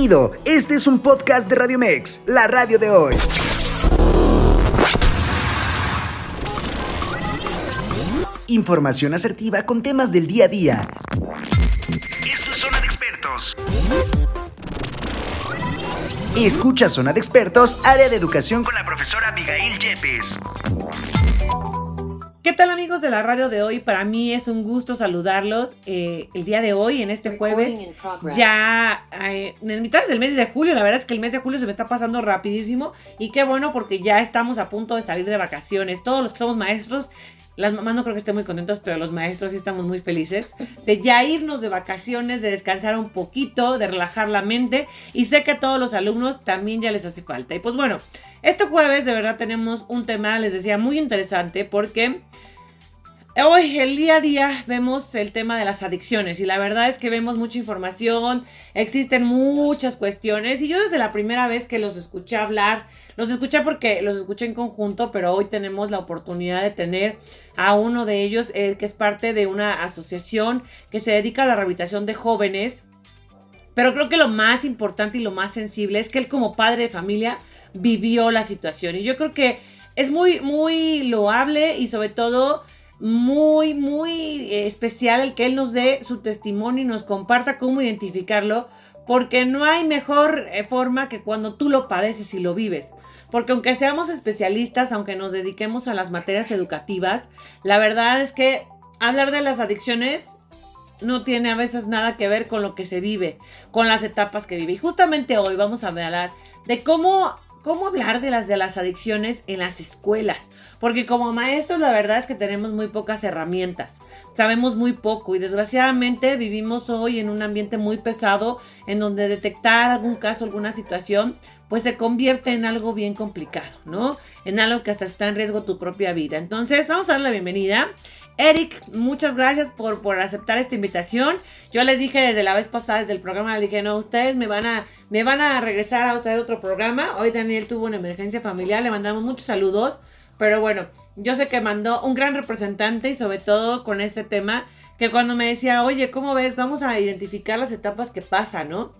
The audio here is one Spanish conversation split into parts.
Bienvenido, este es un podcast de Radio Mex, la radio de hoy. Información asertiva con temas del día a día. Esto es Zona de Expertos. Escucha Zona de Expertos, área de educación con la profesora Abigail Yepes. ¿Qué tal amigos de la radio de hoy? Para mí es un gusto saludarlos eh, el día de hoy, en este jueves. Ya eh, en mitad del mes de julio, la verdad es que el mes de julio se me está pasando rapidísimo y qué bueno porque ya estamos a punto de salir de vacaciones. Todos los que somos maestros, las mamás no creo que estén muy contentos, pero los maestros sí estamos muy felices de ya irnos de vacaciones, de descansar un poquito, de relajar la mente y sé que a todos los alumnos también ya les hace falta. Y pues bueno, este jueves de verdad tenemos un tema, les decía, muy interesante porque Hoy, el día a día, vemos el tema de las adicciones y la verdad es que vemos mucha información, existen muchas cuestiones y yo desde la primera vez que los escuché hablar, los escuché porque los escuché en conjunto, pero hoy tenemos la oportunidad de tener a uno de ellos eh, que es parte de una asociación que se dedica a la rehabilitación de jóvenes. Pero creo que lo más importante y lo más sensible es que él como padre de familia vivió la situación y yo creo que es muy, muy loable y sobre todo muy, muy eh, especial el que Él nos dé su testimonio y nos comparta cómo identificarlo, porque no hay mejor eh, forma que cuando tú lo padeces y lo vives. Porque aunque seamos especialistas, aunque nos dediquemos a las materias educativas, la verdad es que hablar de las adicciones no tiene a veces nada que ver con lo que se vive, con las etapas que vive. Y justamente hoy vamos a hablar de cómo cómo hablar de las de las adicciones en las escuelas, porque como maestros la verdad es que tenemos muy pocas herramientas, sabemos muy poco y desgraciadamente vivimos hoy en un ambiente muy pesado en donde detectar algún caso, alguna situación, pues se convierte en algo bien complicado, ¿no? En algo que hasta está en riesgo tu propia vida. Entonces, vamos a dar la bienvenida Eric, muchas gracias por, por, aceptar esta invitación. Yo les dije desde la vez pasada, desde el programa, les dije, no, ustedes me van a, me van a regresar a traer otro programa. Hoy Daniel tuvo una emergencia familiar, le mandamos muchos saludos. Pero bueno, yo sé que mandó un gran representante y sobre todo con este tema, que cuando me decía, oye, ¿cómo ves? Vamos a identificar las etapas que pasan, ¿no?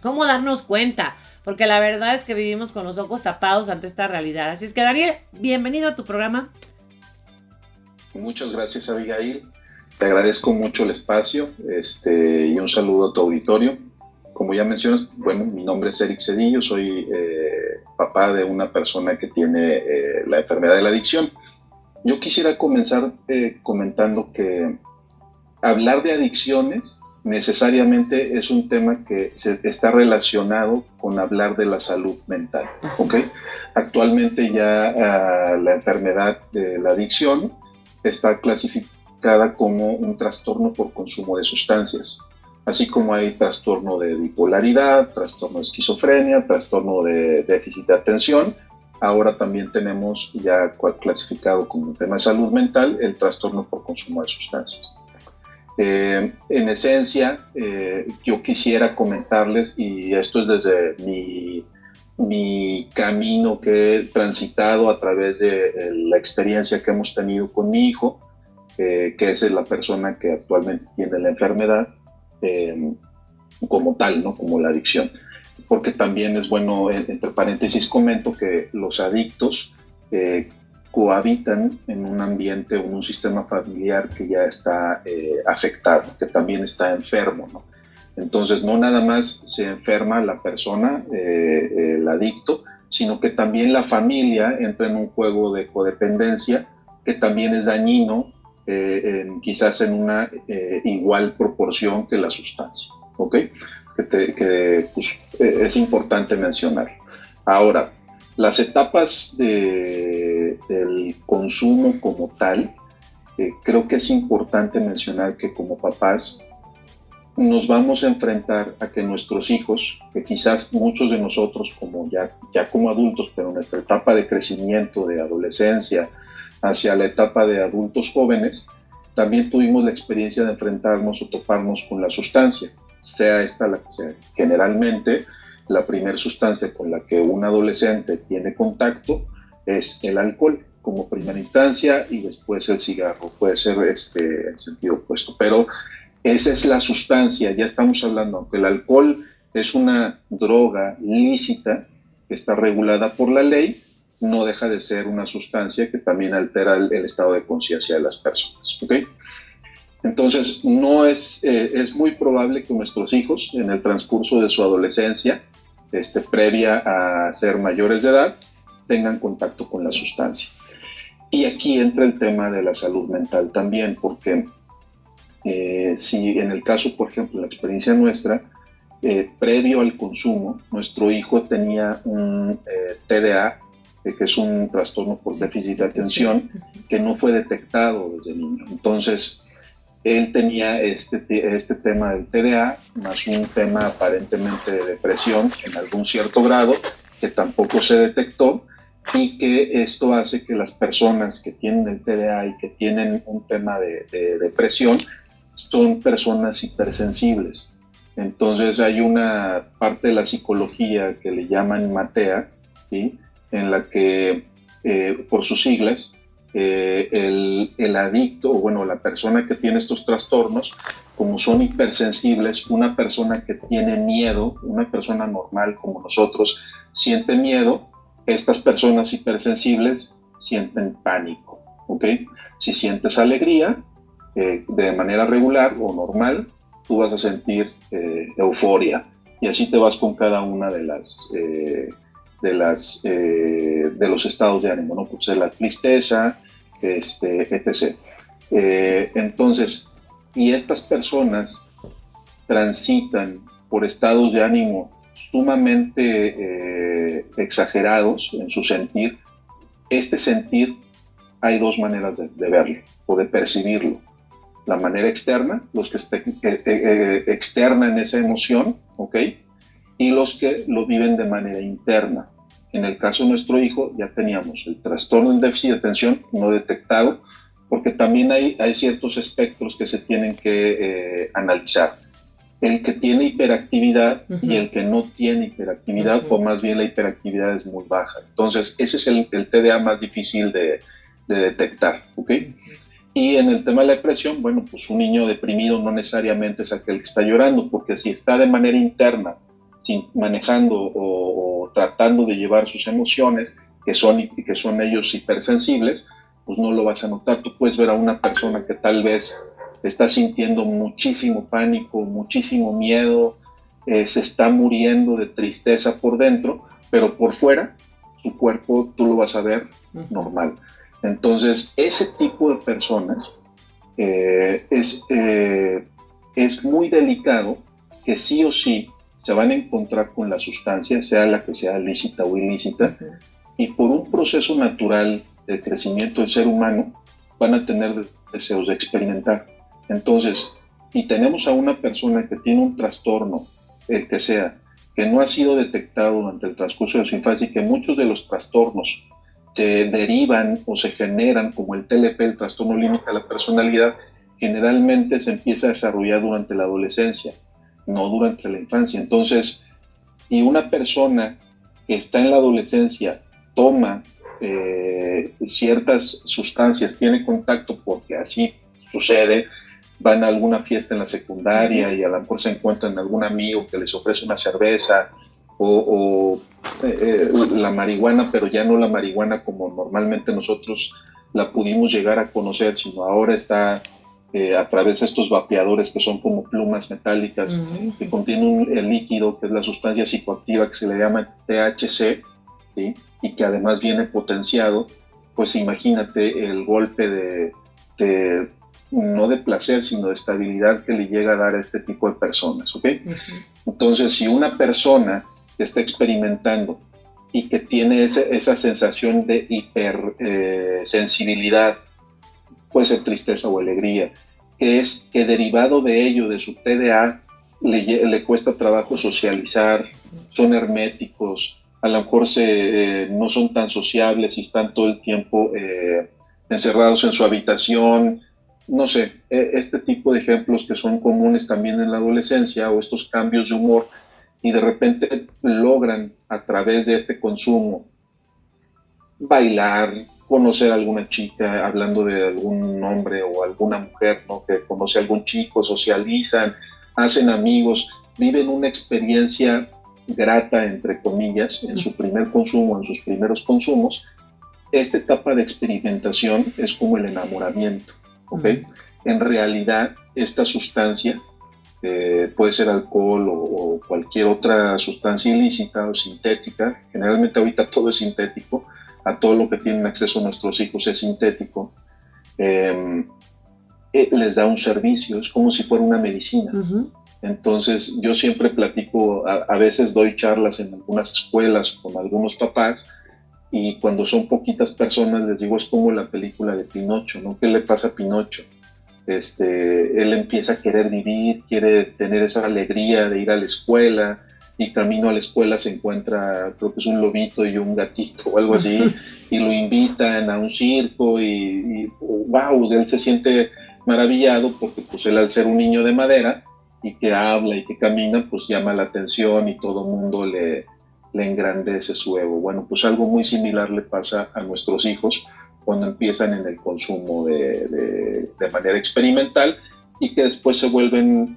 ¿Cómo darnos cuenta? Porque la verdad es que vivimos con los ojos tapados ante esta realidad. Así es que Daniel, bienvenido a tu programa. Muchas gracias, Abigail. Te agradezco mucho el espacio este, y un saludo a tu auditorio. Como ya mencionas, bueno, mi nombre es Eric Cedillo, soy eh, papá de una persona que tiene eh, la enfermedad de la adicción. Yo quisiera comenzar eh, comentando que hablar de adicciones necesariamente es un tema que se, está relacionado con hablar de la salud mental. ¿okay? Actualmente ya ah, la enfermedad de la adicción está clasificada como un trastorno por consumo de sustancias, así como hay trastorno de bipolaridad, trastorno de esquizofrenia, trastorno de déficit de atención. Ahora también tenemos ya clasificado como un tema de salud mental el trastorno por consumo de sustancias. Eh, en esencia, eh, yo quisiera comentarles, y esto es desde mi mi camino que he transitado a través de eh, la experiencia que hemos tenido con mi hijo, eh, que es la persona que actualmente tiene la enfermedad em, como tal, ¿no? como la adicción. Porque también es bueno, entre paréntesis, comento que los adictos eh, cohabitan en un ambiente o en un sistema familiar que ya está afectado, que también está enfermo. ¿no? Entonces, no nada más se enferma la persona, eh, el adicto, sino que también la familia entra en un juego de codependencia que también es dañino, eh, quizás en una eh, igual proporción que la sustancia. ¿Ok? Que, pues, es importante mencionar. Ahora, las etapas del consumo como tal, creo que es importante mencionar que como papás nos vamos a enfrentar a que nuestros hijos, que quizás muchos de nosotros como ya, ya como adultos, pero en nuestra etapa de crecimiento, de adolescencia, hacia la etapa de adultos jóvenes, también tuvimos la experiencia de enfrentarnos o toparnos con la sustancia, sea esta la que. Generalmente, la primera sustancia con la que un adolescente tiene contacto es el alcohol como primera instancia y después el cigarro, puede ser este, en sentido opuesto, pero esa es la sustancia, ya estamos hablando, aunque el alcohol es una droga lícita que está regulada por la ley, no deja de ser una sustancia que también altera el, estado de conciencia de las personas. Entonces, no es, eh, es muy probable que nuestros hijos, en el transcurso de su adolescencia, este, previa a ser mayores de edad, tengan contacto con la sustancia. Y aquí entra el tema de la salud mental también, porque eh, si en el caso, por ejemplo, la experiencia nuestra, eh, previo al consumo, nuestro hijo tenía un eh, TDA, que es un trastorno por déficit de atención, que no fue detectado desde niño. Entonces, él tenía este, este tema del TDA, más un tema aparentemente de depresión en algún cierto grado, que tampoco se detectó, y que esto hace que las personas que tienen el TDA y que tienen un tema de, depresión son personas hipersensibles. Entonces hay una parte de la psicología que le llaman MATEA, ¿sí? en la que, eh, por sus siglas, eh, el, el, adicto, o bueno, la persona que tiene estos trastornos, como son hipersensibles, una persona que tiene miedo, una persona normal como nosotros, siente miedo, estas personas hipersensibles sienten pánico, ¿ok? Si sientes alegría eh, de manera regular o normal, tú vas a sentir eh, euforia y así te vas con cada una de las eh, de las de los estados de ánimo, ¿no? Pues la tristeza, este, etc. entonces, y estas personas transitan por estados de ánimo sumamente exagerados en su sentir, este sentir hay dos maneras de, verlo o de percibirlo. La manera externa, los que eh, eh, externan esa emoción, ¿ok? Y los que lo viven de manera interna. En el caso de nuestro hijo ya teníamos el trastorno en déficit de atención no detectado, porque también hay, hay ciertos espectros que se tienen que analizar el que tiene hiperactividad y el que no tiene hiperactividad, o más bien la hiperactividad es muy baja. Entonces, ese es el, TDA más difícil de, detectar, ¿ok? Y en el tema de la depresión, bueno, pues un niño deprimido no necesariamente es aquel que está llorando, porque si está de manera interna, sin, manejando o, tratando de llevar sus emociones, que son, que son ellos hipersensibles, pues no lo vas a notar. Tú puedes ver a una persona que tal vez está sintiendo muchísimo pánico, muchísimo miedo, eh, se está muriendo de tristeza por dentro, pero por fuera su cuerpo tú lo vas a ver normal. Entonces, ese tipo de personas eh, es, eh, es muy delicado que sí o sí se van a encontrar con la sustancia, sea la que sea lícita o ilícita, y por un proceso natural de crecimiento del ser humano van a tener deseos de experimentar. Entonces, y tenemos a una persona que tiene un trastorno, el que sea, que no ha sido detectado durante el transcurso de su infancia y que muchos de los trastornos se derivan o se generan como el TLP, el trastorno límite de la personalidad, generalmente se empieza a desarrollar durante la adolescencia, no durante la infancia. Entonces, y una persona que está en la adolescencia toma eh, ciertas sustancias, tiene contacto porque así sucede, van a alguna fiesta en la secundaria y a lo mejor se encuentran algún amigo que les ofrece una cerveza o, eh, eh, la marihuana, pero ya no la marihuana como normalmente nosotros la pudimos llegar a conocer, sino ahora está eh, a través de estos vapeadores que son como plumas metálicas que contienen el líquido, que es la sustancia psicoactiva que se le llama THC, y que además viene potenciado, pues imagínate el golpe de no de placer, sino de estabilidad que le llega a dar a este tipo de personas, ¿ok? Entonces, si una persona está experimentando y que tiene esa sensación de hipersensibilidad, eh, puede ser tristeza o alegría, que es que derivado de ello, de su TDA, le, cuesta trabajo socializar, son herméticos, a lo mejor se, eh, no son tan sociables y están todo el tiempo eh, encerrados en su habitación, no sé, e, este tipo de ejemplos que son comunes también en la adolescencia o estos cambios de humor y de repente logran a través de este consumo bailar, conocer a alguna chica, hablando de algún hombre o alguna mujer, ¿no? Que conoce a algún chico, socializan, hacen amigos viven una experiencia grata, entre comillas, en su primer consumo, en sus primeros consumos, esta etapa de experimentación es como el enamoramiento, ¿ok? En realidad, esta sustancia, eh, puede ser alcohol o, cualquier otra sustancia ilícita o sintética, generalmente ahorita todo es sintético, a todo lo que tienen acceso nuestros hijos es sintético, em, eh, les da un servicio, es como si fuera una medicina. Entonces, yo siempre platico, a, veces doy charlas en algunas escuelas con algunos papás y cuando son poquitas personas les digo, es como la película de Pinocho, ¿no? ¿Qué le pasa a Pinocho? Este, él empieza a querer vivir, quiere tener esa alegría de ir a la escuela y camino a la escuela se encuentra, creo que es un lobito y un gatito o algo así, y lo invitan a un circo y, y wow, él se siente maravillado porque pues él al ser un niño de madera, y que habla y que camina, pues llama la atención y todo mundo le, le engrandece su ego. Bueno, pues algo muy similar le pasa a nuestros hijos cuando empiezan en el consumo de, de, manera experimental y que después se vuelven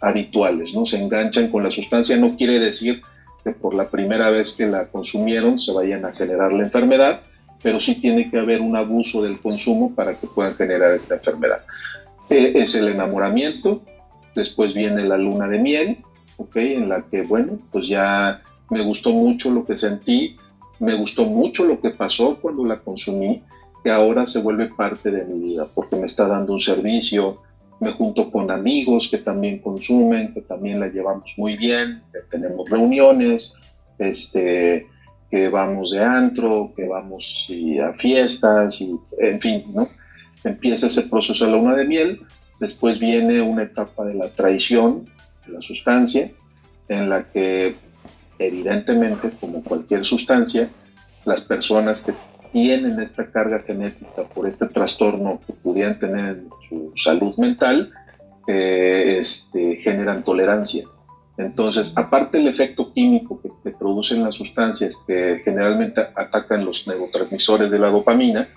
habituales, ¿no? Se enganchan con la sustancia, no quiere decir que por la primera vez que la consumieron se vayan a generar la enfermedad, pero sí tiene que haber un abuso del consumo para que puedan generar esta enfermedad. Eh, es el enamoramiento, Después viene la luna de miel, ¿ok? En la que, bueno, pues ya me gustó mucho lo que sentí, me gustó mucho lo que pasó cuando la consumí, que ahora se vuelve parte de mi vida, porque me está dando un servicio, me junto con amigos que también consumen, que también la llevamos muy bien, tenemos reuniones, este, que vamos de antro, que vamos a fiestas, y, en fin, ¿no? Empieza ese proceso de la luna de miel, Después viene una etapa de la traición de la sustancia, en la que evidentemente, como cualquier sustancia, las personas que tienen esta carga genética por este trastorno que pudieran tener en su salud mental, eh, este, generan tolerancia. Entonces, aparte del efecto químico que, que, producen las sustancias que generalmente atacan los neurotransmisores de la dopamina,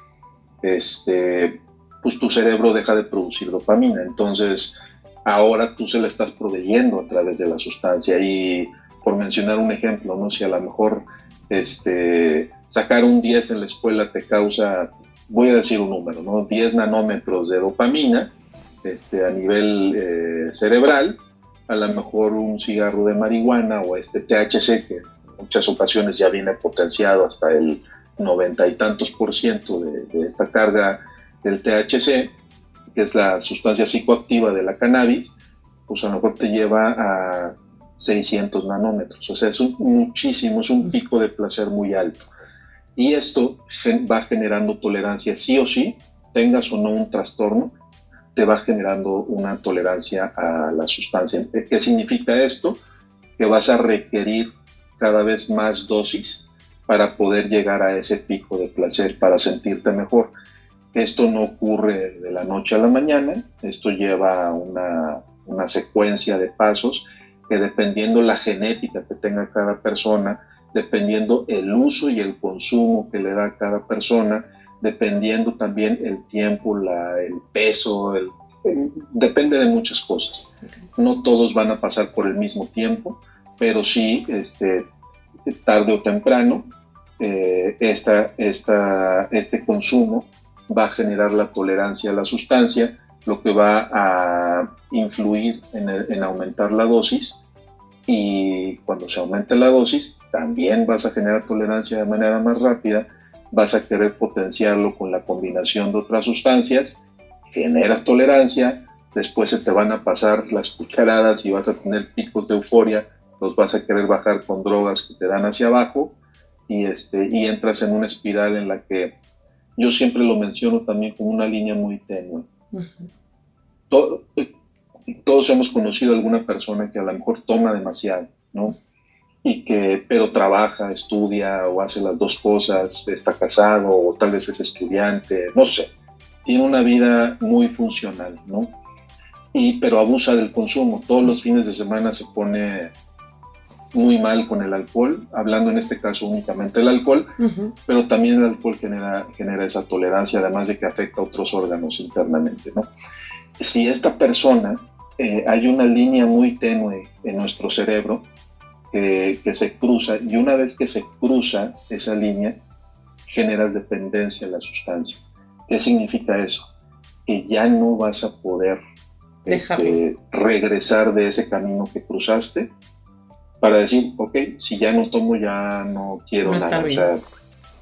este, pues tu cerebro deja de producir dopamina. Entonces, ahora tú se la estás proveyendo a través de la sustancia. Y por mencionar un ejemplo, ¿no? Si a lo mejor este, sacar un 10 en la escuela te causa, voy a decir un número, ¿no? 10 nanómetros de dopamina este, a nivel eh, cerebral, a lo mejor un cigarro de marihuana o este THC, que en muchas ocasiones ya viene potenciado hasta el noventa y tantos por ciento de, de esta carga del THC, que es la sustancia psicoactiva de la cannabis, pues a lo mejor te lleva a 600 nanómetros. O sea, es muchísimo, es un pico de placer muy alto. Y esto va generando tolerancia sí o sí, tengas o no un trastorno, te va generando una tolerancia a la sustancia. ¿Qué significa esto? Que vas a requerir cada vez más dosis para poder llegar a ese pico de placer, para sentirte mejor. Esto no ocurre de la noche a la mañana, esto lleva una, una secuencia de pasos que dependiendo la genética que tenga cada persona, dependiendo el uso y el consumo que le da cada persona, dependiendo también el tiempo, la, el peso, el, depende de muchas cosas. No todos van a pasar por el mismo tiempo, pero sí, este, tarde o temprano, eh, esta, esta, este consumo va a generar la tolerancia a la sustancia, lo que va a influir en, aumentar la dosis y cuando se aumenta la dosis también vas a generar tolerancia de manera más rápida, vas a querer potenciarlo con la combinación de otras sustancias, generas tolerancia, después se te van a pasar las cucharadas y vas a tener picos de euforia, los vas a querer bajar con drogas que te dan hacia abajo y, este, y entras en una espiral en la que yo siempre lo menciono también como una línea muy tenue. Todos hemos conocido a alguna persona que a lo mejor toma demasiado, ¿no? Y que, pero trabaja, estudia o hace las dos cosas, está casado o tal vez es estudiante, no sé. Tiene una vida muy funcional, ¿no? Y, pero abusa del consumo. Todos los fines de semana se pone muy mal con el alcohol, hablando en este caso únicamente del alcohol, pero también el alcohol genera, genera esa tolerancia, además de que afecta a otros órganos internamente. ¿no? Si esta persona eh, hay una línea muy tenue en nuestro cerebro que se cruza y una vez que se cruza esa línea, generas dependencia en la sustancia. ¿Qué significa eso? Que ya no vas a poder este, regresar de ese camino que cruzaste para decir, ok, si ya no tomo, ya no quiero nada, o sea,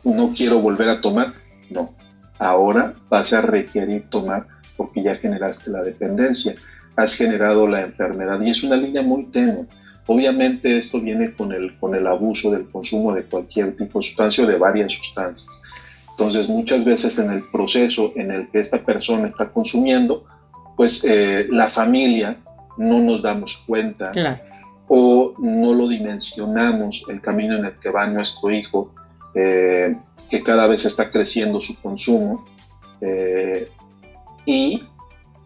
no quiero volver a tomar. No, ahora vas a requerir tomar porque ya generaste la dependencia, has generado la enfermedad y es una línea muy tenue. Obviamente esto viene con el, con el abuso del consumo de cualquier tipo de sustancia o de varias sustancias. Entonces muchas veces en el proceso en el que esta persona está consumiendo, pues eh, la familia no nos damos cuenta o no lo dimensionamos el camino en el que va nuestro hijo, eh, que cada vez está creciendo su consumo. Eh, y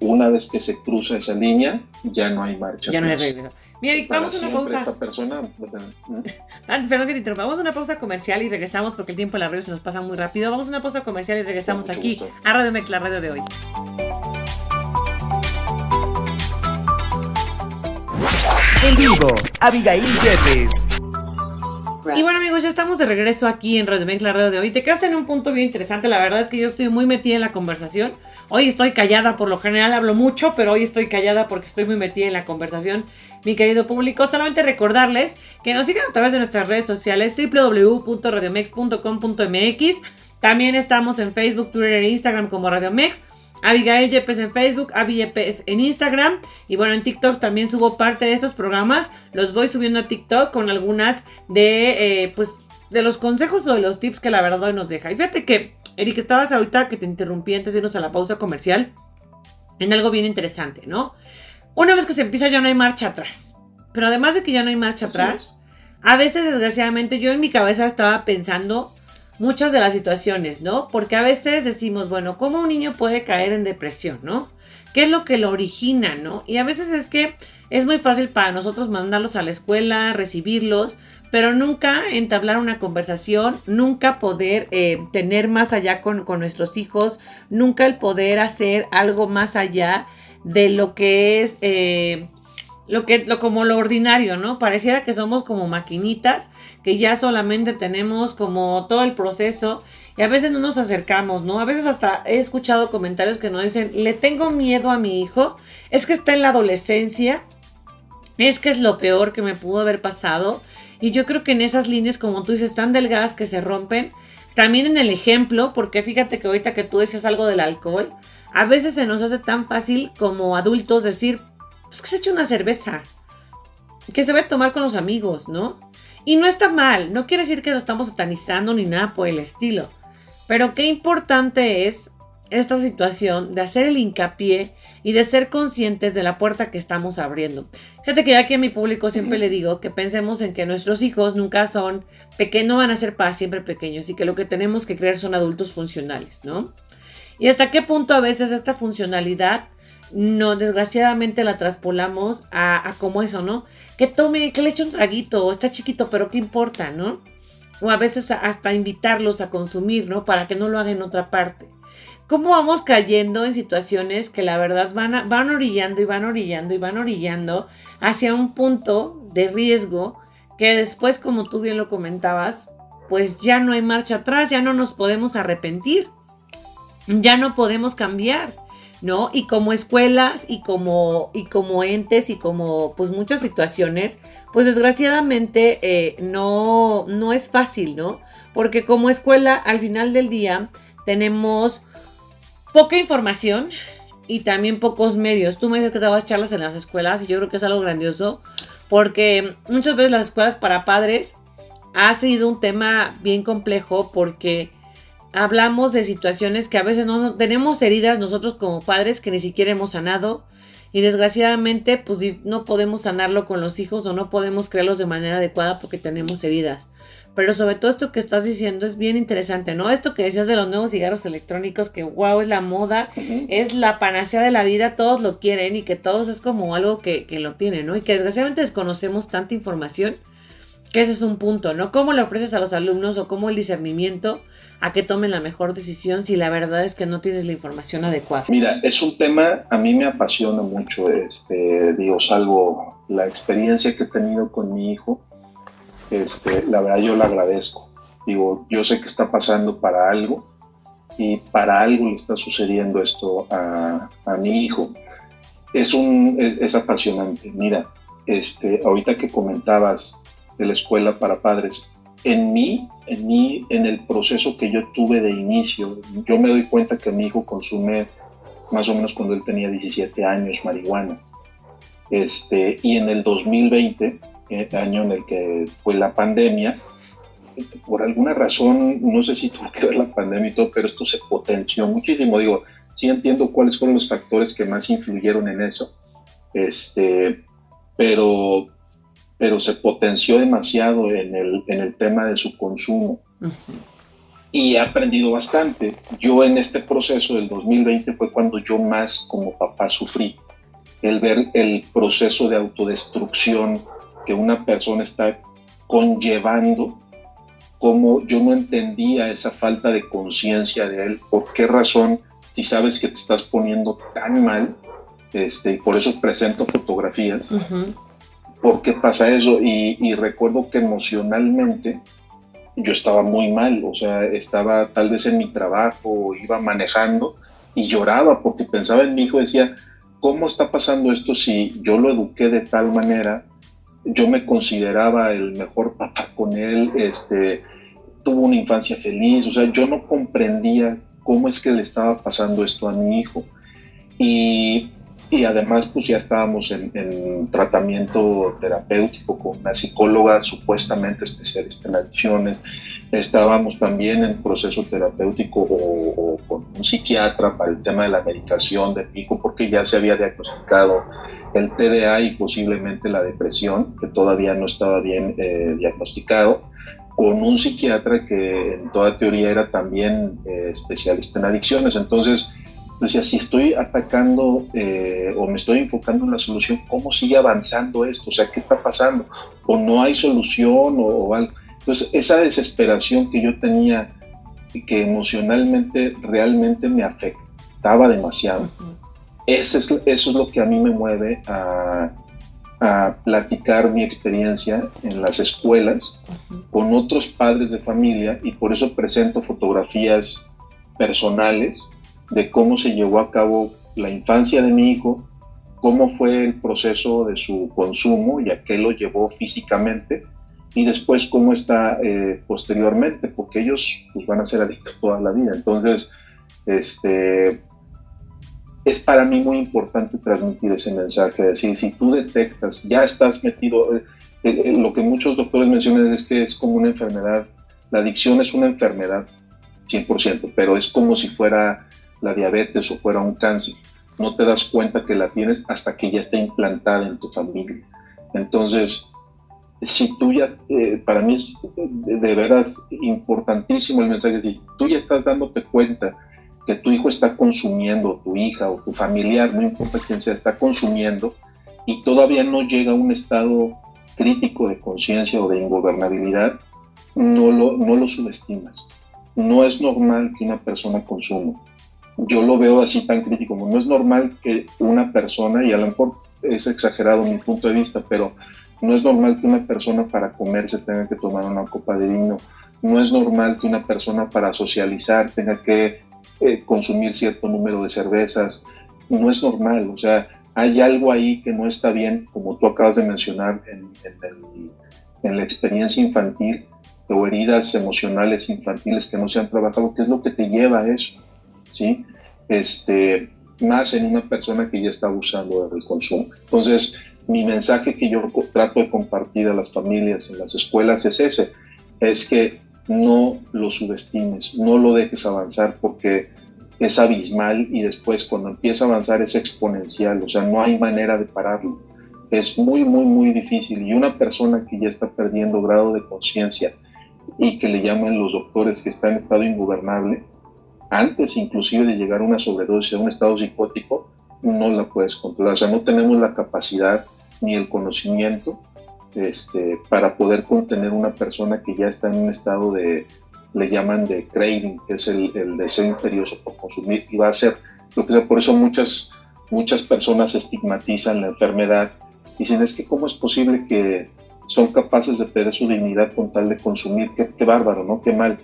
una vez que se cruza esa línea, ya no hay marcha. Ya no hay regreso. Mira, vamos a una pausa. Esta persona, Antes, perdón que te interrumpa. Vamos a una pausa comercial y regresamos porque el tiempo en la radio se nos pasa muy rápido. Vamos a una pausa comercial y regresamos aquí a Radio Mex, la radio de hoy. En vivo, Abigail Y bueno amigos, ya estamos de regreso aquí en Radio Mex, la radio de hoy. Te quedas en un punto bien interesante. La verdad es que yo estoy muy metida en la conversación. Hoy estoy callada, por lo general hablo mucho, pero hoy estoy callada porque estoy muy metida en la conversación, mi querido público. Solamente recordarles que nos sigan a través de nuestras redes sociales www.radiomex.com.mx. También estamos en Facebook, Twitter e Instagram como Radio Mex. Abigail Yepes en Facebook, Abi Yepes en Instagram. Y bueno, en TikTok también subo parte de esos programas. Los voy subiendo a TikTok con algunas de, eh, pues, de los consejos o de los tips que la verdad hoy nos deja. Y fíjate que, Eric, estabas ahorita que te interrumpí antes de irnos a la pausa comercial en algo bien interesante, ¿no? Una vez que se empieza ya no hay marcha atrás. Pero además de que ya no hay marcha atrás, a veces desgraciadamente yo en mi cabeza estaba pensando muchas de las situaciones, ¿no? Porque a veces decimos, bueno, ¿cómo un niño puede caer en depresión, ¿no? ¿Qué es lo que lo origina, ¿no? Y a veces es que es muy fácil para nosotros mandarlos a la escuela, recibirlos, pero nunca entablar una conversación, nunca poder eh, tener más allá con, nuestros hijos, nunca el poder hacer algo más allá de lo que es eh, lo que lo como lo ordinario, ¿no? Pareciera que somos como maquinitas que ya solamente tenemos como todo el proceso y a veces no nos acercamos, ¿no? A veces hasta he escuchado comentarios que nos dicen, "Le tengo miedo a mi hijo, es que está en la adolescencia, es que es lo peor que me pudo haber pasado." Y yo creo que en esas líneas como tú dices tan delgadas que se rompen, también en el ejemplo, porque fíjate que ahorita que tú decías algo del alcohol, a veces se nos hace tan fácil como adultos decir, pues que se eche una cerveza, que se va a tomar con los amigos, ¿no? Y no está mal, no quiere decir que lo estamos satanizando ni nada por el estilo, pero qué importante es esta situación de hacer el hincapié y de ser conscientes de la puerta que estamos abriendo. Fíjate que ya aquí a mi público siempre le digo que pensemos en que nuestros hijos nunca son pequeños, no van a ser para siempre pequeños y que lo que tenemos que creer son adultos funcionales, ¿no? Y hasta qué punto a veces esta funcionalidad no, desgraciadamente la traspolamos a, a como eso, ¿no? Que tome, que le eche un traguito, está chiquito, pero qué importa, ¿no? O a veces hasta invitarlos a consumir, ¿no? Para que no lo hagan en otra parte. ¿Cómo vamos cayendo en situaciones que la verdad van, van orillando y van orillando y van orillando hacia un punto de riesgo que después, como tú bien lo comentabas, pues ya no hay marcha atrás, ya no nos podemos arrepentir, ya no podemos cambiar. ¿No? Y como escuelas y como, y como entes y como pues muchas situaciones, pues desgraciadamente eh, no, no es fácil, ¿no? Porque como escuela al final del día tenemos poca información y también pocos medios. Tú me dices que te vas charlas en las escuelas y yo creo que es algo grandioso porque muchas veces las escuelas para padres ha sido un tema bien complejo porque hablamos de situaciones que a veces no tenemos heridas nosotros como padres que ni siquiera hemos sanado y desgraciadamente pues no podemos sanarlo con los hijos o no podemos crearlos de manera adecuada porque tenemos heridas. Pero sobre todo esto que estás diciendo es bien interesante, ¿no? Esto que decías de los nuevos cigarros electrónicos, que wow, es la moda, es la panacea de la vida, todos lo quieren y que todos es como algo que, que lo tienen, ¿no? Y que desgraciadamente desconocemos tanta información Que ese es un punto, ¿no? ¿Cómo le ofreces a los alumnos o cómo el discernimiento a que tomen la mejor decisión si la verdad es que no tienes la información adecuada? Mira, es un tema, a mí me apasiona mucho, este, digo, salvo la experiencia que he tenido con mi hijo, este, la verdad yo la agradezco. Digo, yo sé que está pasando para algo y para algo le está sucediendo esto a, a mi hijo. Es, un, es, apasionante. Mira, este, ahorita que comentabas de la escuela para padres, en mí, en mí, en el proceso que yo tuve de inicio, yo me doy cuenta que mi hijo consume más o menos cuando él tenía 17 años marihuana. Este, y en el 2020, el eh, año en el que fue la pandemia, por alguna razón, no sé si tuvo que ver la pandemia y todo, pero esto se potenció muchísimo. Digo, sí entiendo cuáles fueron los factores que más influyeron en eso, este, pero, pero se potenció demasiado en el, en el tema de su consumo. Y he aprendido bastante. Yo en este proceso del 2020 fue cuando yo más como papá sufrí. El ver el proceso de autodestrucción que una persona está conllevando cómo yo no entendía esa falta de conciencia de él, por qué razón, si sabes que te estás poniendo tan mal, este, y por eso presento fotografías, ¿por qué pasa eso? Y, recuerdo que emocionalmente yo estaba muy mal, o sea, estaba tal vez en mi trabajo, iba manejando y lloraba porque pensaba en mi hijo, decía, ¿cómo está pasando esto si yo lo eduqué de tal manera? Yo me consideraba el mejor papá con él, este, tuvo una infancia feliz, o sea, yo no comprendía cómo es que le estaba pasando esto a mi hijo. Y, y además, pues ya estábamos en, tratamiento terapéutico con una psicóloga supuestamente especialista en adicciones. Estábamos también en proceso terapéutico o, con un psiquiatra para el tema de la medicación de hijo, porque ya se había diagnosticado el TDA y posiblemente la depresión, que todavía no estaba bien eh, diagnosticado con un psiquiatra que en toda teoría era también eh, especialista en adicciones. Entonces, decía, si estoy atacando eh, o me estoy enfocando en la solución, ¿cómo sigue avanzando esto? O sea, ¿qué está pasando? ¿O no hay solución o, algo? Entonces, esa desesperación que yo tenía y que emocionalmente realmente me afectaba demasiado, eso es, eso es lo que a mí me mueve a a platicar mi experiencia en las escuelas con otros padres de familia y por eso presento fotografías personales de cómo se llevó a cabo la infancia de mi hijo, cómo fue el proceso de su consumo y a qué lo llevó físicamente y después cómo está eh, posteriormente, porque ellos pues, van a ser adictos toda la vida. Entonces, este, es para mí muy importante transmitir ese mensaje, decir, si tú detectas, ya estás metido, eh, eh, eh, lo que muchos doctores mencionan es que es como una enfermedad, la adicción es una enfermedad 100%, pero es como si fuera la diabetes o fuera un cáncer. No te das cuenta que la tienes hasta que ya está implantada en tu familia. Entonces, si tú ya, para mí es de, de, verdad importantísimo el mensaje, si tú ya estás dándote cuenta que tu hijo está consumiendo, tu hija o tu familiar, no importa quién sea, está consumiendo y todavía no llega a un estado crítico de conciencia o de ingobernabilidad, no lo, no lo subestimas. No es normal que una persona consuma. Yo lo veo así tan crítico, no es normal que una persona, y a lo mejor es exagerado mi punto de vista, pero no es normal que una persona para comer se tenga que tomar una copa de vino. No es normal que una persona para socializar tenga que eh, consumir cierto número de cervezas. No es normal, o sea, hay algo ahí que no está bien, como tú acabas de mencionar en, en, la experiencia infantil o heridas emocionales infantiles que no se han trabajado, ¿qué es lo que te lleva a eso? ¿Sí? Este, más en una persona que ya está abusando del consumo. Entonces, mi mensaje que yo trato de compartir a las familias en las escuelas es ese, es que no lo subestimes, no lo dejes avanzar porque es abismal y después cuando empieza a avanzar es exponencial, o sea, no hay manera de pararlo. Es muy, muy, muy difícil y una persona que ya está perdiendo grado de conciencia y que le llaman los doctores que está en estado ingobernable, antes inclusive de llegar a una sobredosis, a un estado psicótico, no la puedes controlar. O sea, no tenemos la capacidad ni el conocimiento este, para poder contener una persona que ya está en un estado de, le llaman de craving, que es el, deseo imperioso por consumir, y va a ser lo que por eso muchas, muchas personas estigmatizan la enfermedad, dicen es que cómo es posible que son capaces de perder su dignidad con tal de consumir, qué, bárbaro, ¿no? Qué mal,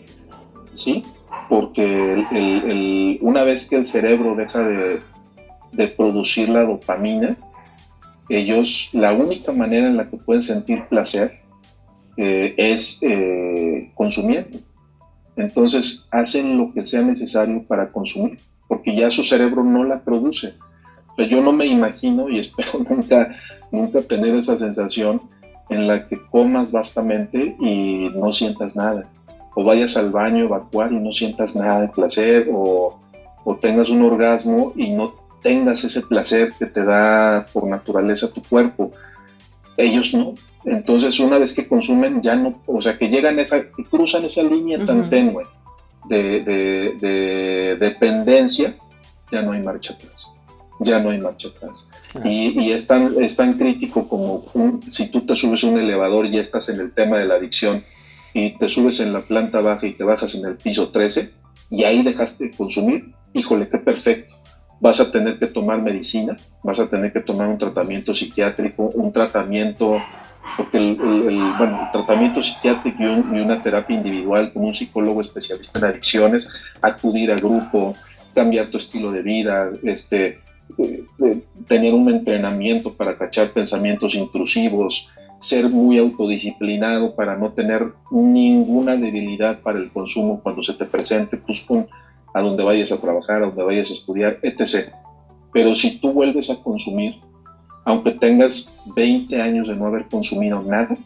¿sí? Porque una vez que el cerebro deja de, producir la dopamina, ellos, la única manera en la que pueden sentir placer eh, es eh, consumiendo. Entonces hacen lo que sea necesario para consumir, porque ya su cerebro no la produce. Pero yo no me imagino y espero nunca, nunca tener esa sensación en la que comas vastamente y no sientas nada. O vayas al baño, evacuar y no sientas nada de placer, o, o tengas un orgasmo y no tengas ese placer que te da por naturaleza tu cuerpo. Ellos no. Entonces, una vez que consumen, ya no, o sea, que llegan a esa, que cruzan esa línea tan tenue de, dependencia, ya no hay marcha atrás. Ya no hay marcha atrás. Y, y, es, tan, es tan crítico como si tú te subes a un elevador y estás en el tema de la adicción y te subes en la planta baja y te bajas en el piso 13 y ahí dejaste de consumir, híjole, qué perfecto. Vas a tener que tomar medicina, vas a tener que tomar un tratamiento psiquiátrico, un tratamiento, porque el, bueno, tratamiento psiquiátrico y, una terapia individual con un psicólogo especialista en adicciones, acudir al grupo, cambiar tu estilo de vida, este, eh, eh, tener un entrenamiento para cachar pensamientos intrusivos, ser muy autodisciplinado para no tener ninguna debilidad para el consumo cuando se te presente, pues con a donde vayas a trabajar, a donde vayas a estudiar, etc. Pero si tú vuelves a consumir, aunque tengas 20 años de no haber consumido nada,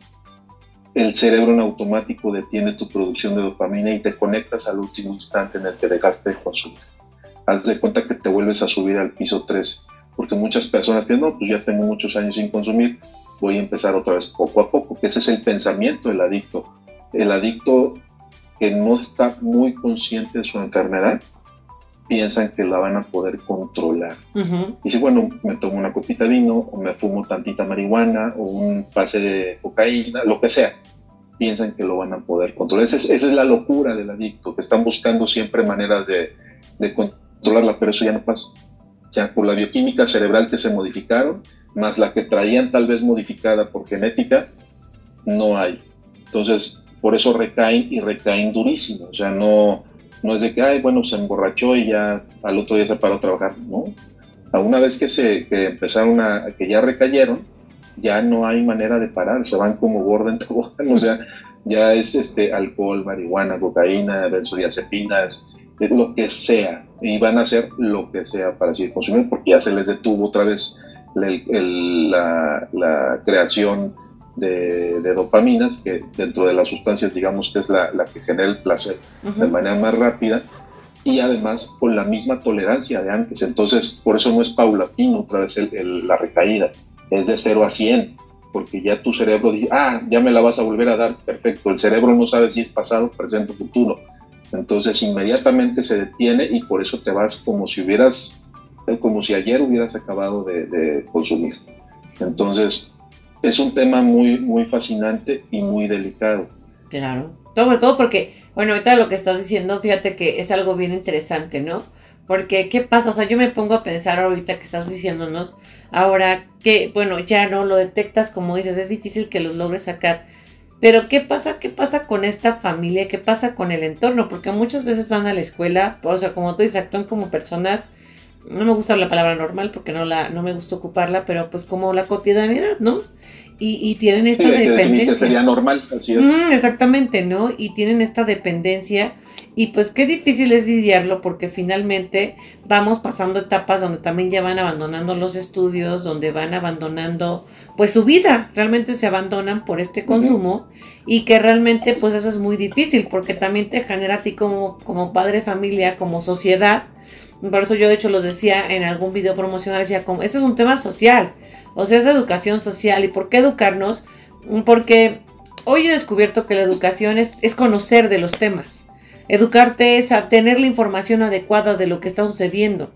el cerebro en automático detiene tu producción de dopamina y te conectas al último instante en el que dejaste de consumir. Haz de cuenta que te vuelves a subir al piso 3, porque muchas personas piensan, no, pues ya tengo muchos años sin consumir, voy a empezar otra vez poco a poco, que ese es el pensamiento del adicto. El adicto que no está muy consciente de su enfermedad, piensan que la van a poder controlar. Y si, bueno, me tomo una copita de vino, o me fumo tantita marihuana, o un pase de cocaína, lo que sea, piensan que lo van a poder controlar. Esa es, la locura del adicto, que están buscando siempre maneras de, de controlarla, pero eso ya no pasa. Ya por la bioquímica cerebral que se modificaron, más la que traían tal vez modificada por genética, no hay. Entonces, por eso recaen y recaen durísimo. O sea, no, no es de que, ay, bueno, se emborrachó y ya al otro día se paró a trabajar. No. A una vez que, se, que empezaron a, que ya recayeron, ya no hay manera de parar, se van como gordo en o sea, ya es este alcohol, marihuana, cocaína, benzodiazepinas, lo que sea, y van a hacer lo que sea para seguir consumiendo, porque ya se les detuvo otra vez la, la creación de, dopaminas, que dentro de las sustancias digamos que es la, que genera el placer de manera más rápida y además con la misma tolerancia de antes. Entonces, por eso no es paulatino otra vez la recaída, es de 0 a 100, porque ya tu cerebro dice, ah, ya me la vas a volver a dar, perfecto. El cerebro no sabe si es pasado, presente o futuro. Entonces, inmediatamente se detiene y por eso te vas como si hubieras, como si ayer hubieras acabado de, de consumir. Entonces, es un tema muy, muy fascinante y muy delicado. Claro, sobre todo porque, bueno, ahorita lo que estás diciendo, fíjate que es algo bien interesante, ¿no? Porque, ¿qué pasa? O sea, yo me pongo a pensar ahorita que estás diciéndonos, ahora que, bueno, ya no lo detectas, como dices, es difícil que los logres sacar. Pero, ¿qué pasa? ¿Qué pasa con esta familia? ¿Qué pasa con el entorno? Porque muchas veces van a la escuela, o sea, como tú dices, actúan como personas, no me gusta la palabra normal porque no, la, no me gusta ocuparla, pero pues como la cotidianidad, ¿no? Y, tienen esta dependencia. Que sería normal, así es. exactamente, ¿no? Y tienen esta dependencia. Y pues qué difícil es lidiarlo porque finalmente vamos pasando etapas donde también ya van abandonando los estudios, donde van abandonando pues su vida, realmente se abandonan por este consumo y que realmente pues eso es muy difícil porque también te genera a ti como, como padre familia, como sociedad. Por eso yo de hecho los decía en algún video promocional, decía como, eso es un tema social o sea, es educación social. ¿Y por qué educarnos? Porque hoy he descubierto que la educación es, conocer de los temas. Educarte es tener la información adecuada de lo que está sucediendo.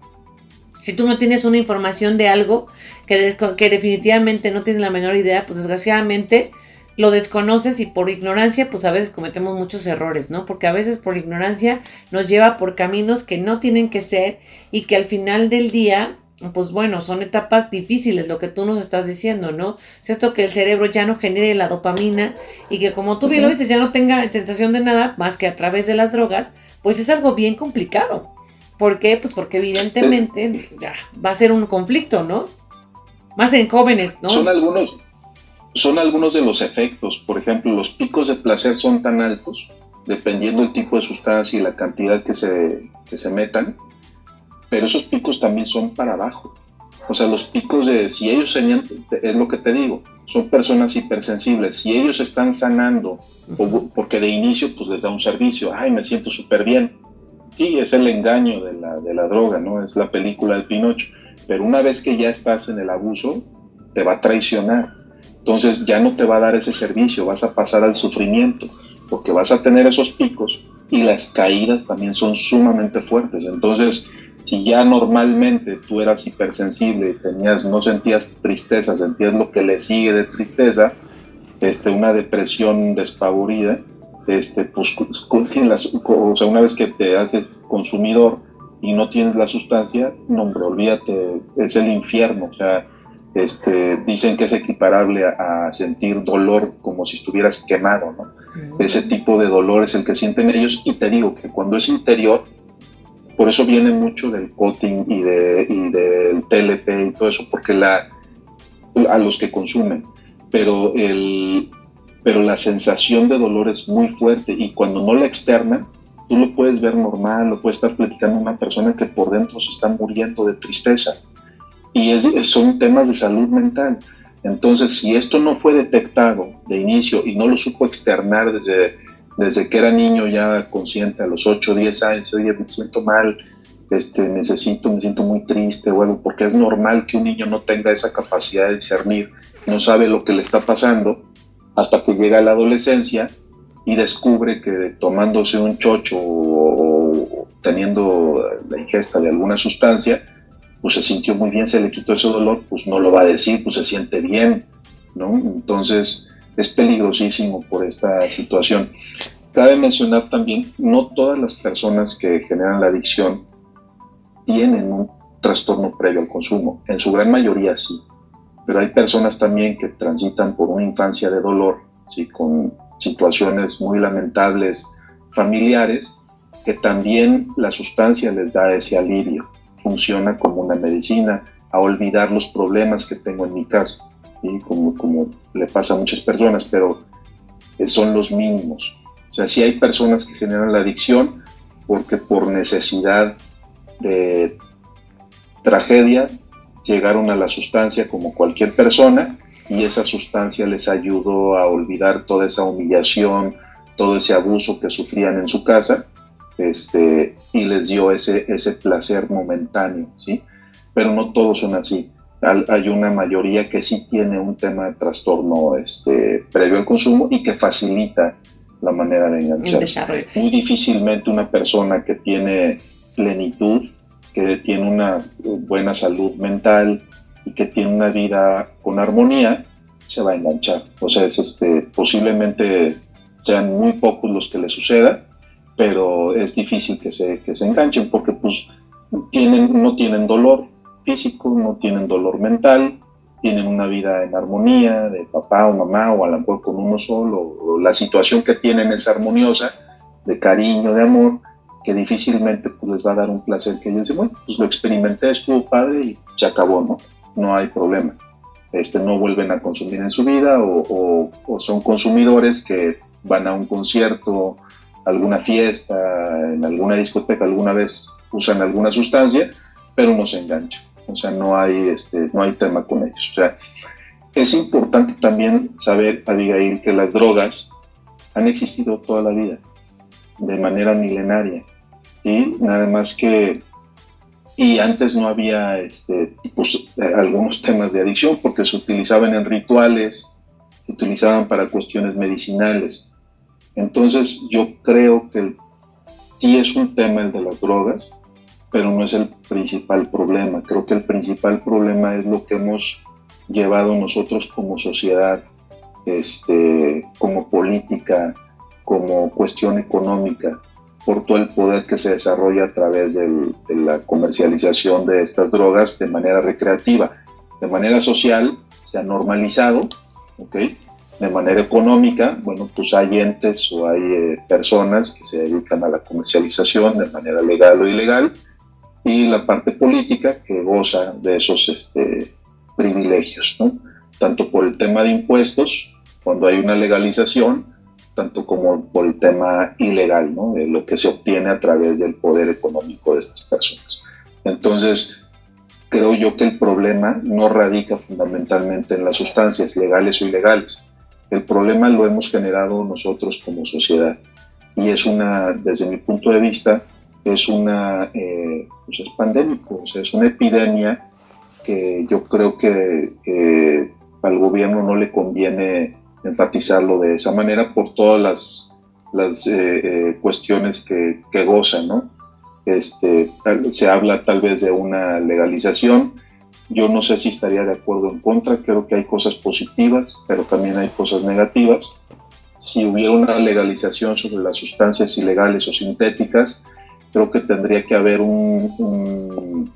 Si tú no tienes una información de algo que, que definitivamente no tienes la menor idea, pues desgraciadamente lo desconoces y por ignorancia, pues a veces cometemos muchos errores, ¿no? Porque a veces por ignorancia nos lleva por caminos que no tienen que ser y que al final del día, pues bueno, son etapas difíciles, lo que tú nos estás diciendo, ¿no? Sea, esto que el cerebro ya no genere la dopamina y que como tú bien lo dices, ya no tenga sensación de nada más que a través de las drogas, pues es algo bien complicado. ¿Por qué? Pues porque evidentemente ya, va a ser un conflicto, ¿no? Más en jóvenes, ¿no? Son algunos, son algunos de los efectos. Por ejemplo, los picos de placer son tan altos, dependiendo del tipo de sustancia y la cantidad que se, se metan, pero esos picos también son para abajo. O sea, los picos de, si ellos señalan, es lo que te digo, son personas hipersensibles. Si ellos están sanando, porque de inicio pues les da un servicio, ay, me siento súper bien. Sí, es el engaño de la, de la droga, ¿no? Es la película del Pinocho. Pero una vez que ya estás en el abuso, te va a traicionar entonces ya no te va a dar ese servicio, vas a pasar al sufrimiento, porque vas a tener esos picos y las caídas también son sumamente fuertes. Entonces, si ya normalmente tú eras hipersensible, tenías, no sentías tristeza, sentías lo que le sigue de tristeza, este, una depresión despavorida, este, pues, o sea, una vez que te haces consumidor y no tienes la sustancia, no, hombre, olvídate, es el infierno, o sea, este, dicen que es equiparable a, sentir dolor como si estuvieras quemado, ¿no? Mm. Ese tipo de dolor es el que sienten ellos y te digo que cuando es interior, por eso viene mucho del coating y, de, y del TLP y todo eso, porque a los que consumen, pero, la sensación de dolor es muy fuerte y cuando no la externan, tú lo puedes ver normal, lo puedes estar platicando a una persona que por dentro se está muriendo de tristeza y es, son temas de salud mental. Entonces, si esto no fue detectado de inicio y no lo supo externar desde, desde que era niño ya consciente, a los 8 o 10 años, oye, me siento mal, este, necesito, me siento muy triste o algo, porque es normal que un niño no tenga esa capacidad de discernir, no sabe lo que le está pasando, hasta que llega a la adolescencia y descubre que tomándose un chocho o teniendo la ingesta de alguna sustancia, pues se sintió muy bien, se le quitó ese dolor, pues no lo va a decir, pues se siente bien, ¿no? Entonces es peligrosísimo por esta situación. Cabe mencionar también, no todas las personas que generan la adicción tienen un trastorno previo al consumo, en su gran mayoría sí, pero hay personas también que transitan por una infancia de dolor, ¿sí? con situaciones muy lamentables familiares, que también la sustancia les da ese alivio funciona como una medicina, a olvidar los problemas que tengo en mi casa, y como, como le pasa a muchas personas, pero son los mínimos. O sea, sí hay personas que generan la adicción porque por necesidad de tragedia llegaron a la sustancia como cualquier persona y esa sustancia les ayudó a olvidar toda esa humillación, todo ese abuso que sufrían en su casa este, y les dio ese, ese placer momentáneo, ¿sí? Pero no todos son así. Hay una mayoría que sí tiene un tema de trastorno este, previo al consumo y que facilita la manera de engancharse. Muy difícilmente una persona que tiene plenitud, que tiene una buena salud mental y que tiene una vida con armonía, se va a enganchar. O sea, es este, posiblemente sean muy pocos los que le suceda, pero es difícil que se, que se enganchen porque pues tienen, no tienen dolor no tienen dolor mental, tienen una vida en armonía de papá o mamá o a lo mejor con uno solo, la situación que tienen es armoniosa, de cariño, de amor, que difícilmente pues, les va a dar un placer que ellos dicen, bueno, pues lo experimenté, estuvo padre y se acabó, ¿no? No hay problema. Este, no vuelven a consumir en su vida o, o son consumidores que van a un concierto alguna fiesta, en alguna discoteca alguna vez usan alguna sustancia, pero no se enganchan. O sea, no hay, este, no hay tema con ellos. O sea, es importante también saber, Abigail, que las drogas han existido toda la vida, de manera milenaria. ¿sí? Nada más que y antes no había este, pues, algunos temas de adicción porque se utilizaban en rituales, se utilizaban para cuestiones medicinales. Entonces yo creo que sí es un tema el de las drogas, pero no es el principal problema. Creo que el principal problema es lo que hemos llevado nosotros como sociedad, este, como política, como cuestión económica, por todo el poder que se desarrolla a través de la comercialización de estas drogas de manera recreativa. De manera social se ha normalizado, ¿ok? De manera económica, bueno, pues hay entes o hay eh, personas que se dedican a la comercialización de manera legal o ilegal, y la parte política que goza de esos este, privilegios, ¿no? tanto por el tema de impuestos, cuando hay una legalización, tanto como por el tema ilegal, ¿no? de lo que se obtiene a través del poder económico de estas personas. Entonces, creo yo que el problema no radica fundamentalmente en las sustancias legales o ilegales. El problema lo hemos generado nosotros como sociedad y es una, desde mi punto de vista, es una, eh, pues es pandémico, o sea, es una epidemia que yo creo que, al gobierno no le conviene enfatizarlo de esa manera por todas las, las eh, eh, cuestiones que, que gozan, ¿no? Este, se habla tal vez de una legalización, yo no sé si estaría de acuerdo en contra, creo que hay cosas positivas, pero también hay cosas negativas. Si hubiera una legalización sobre las sustancias ilegales o sintéticas, creo que tendría que haber un,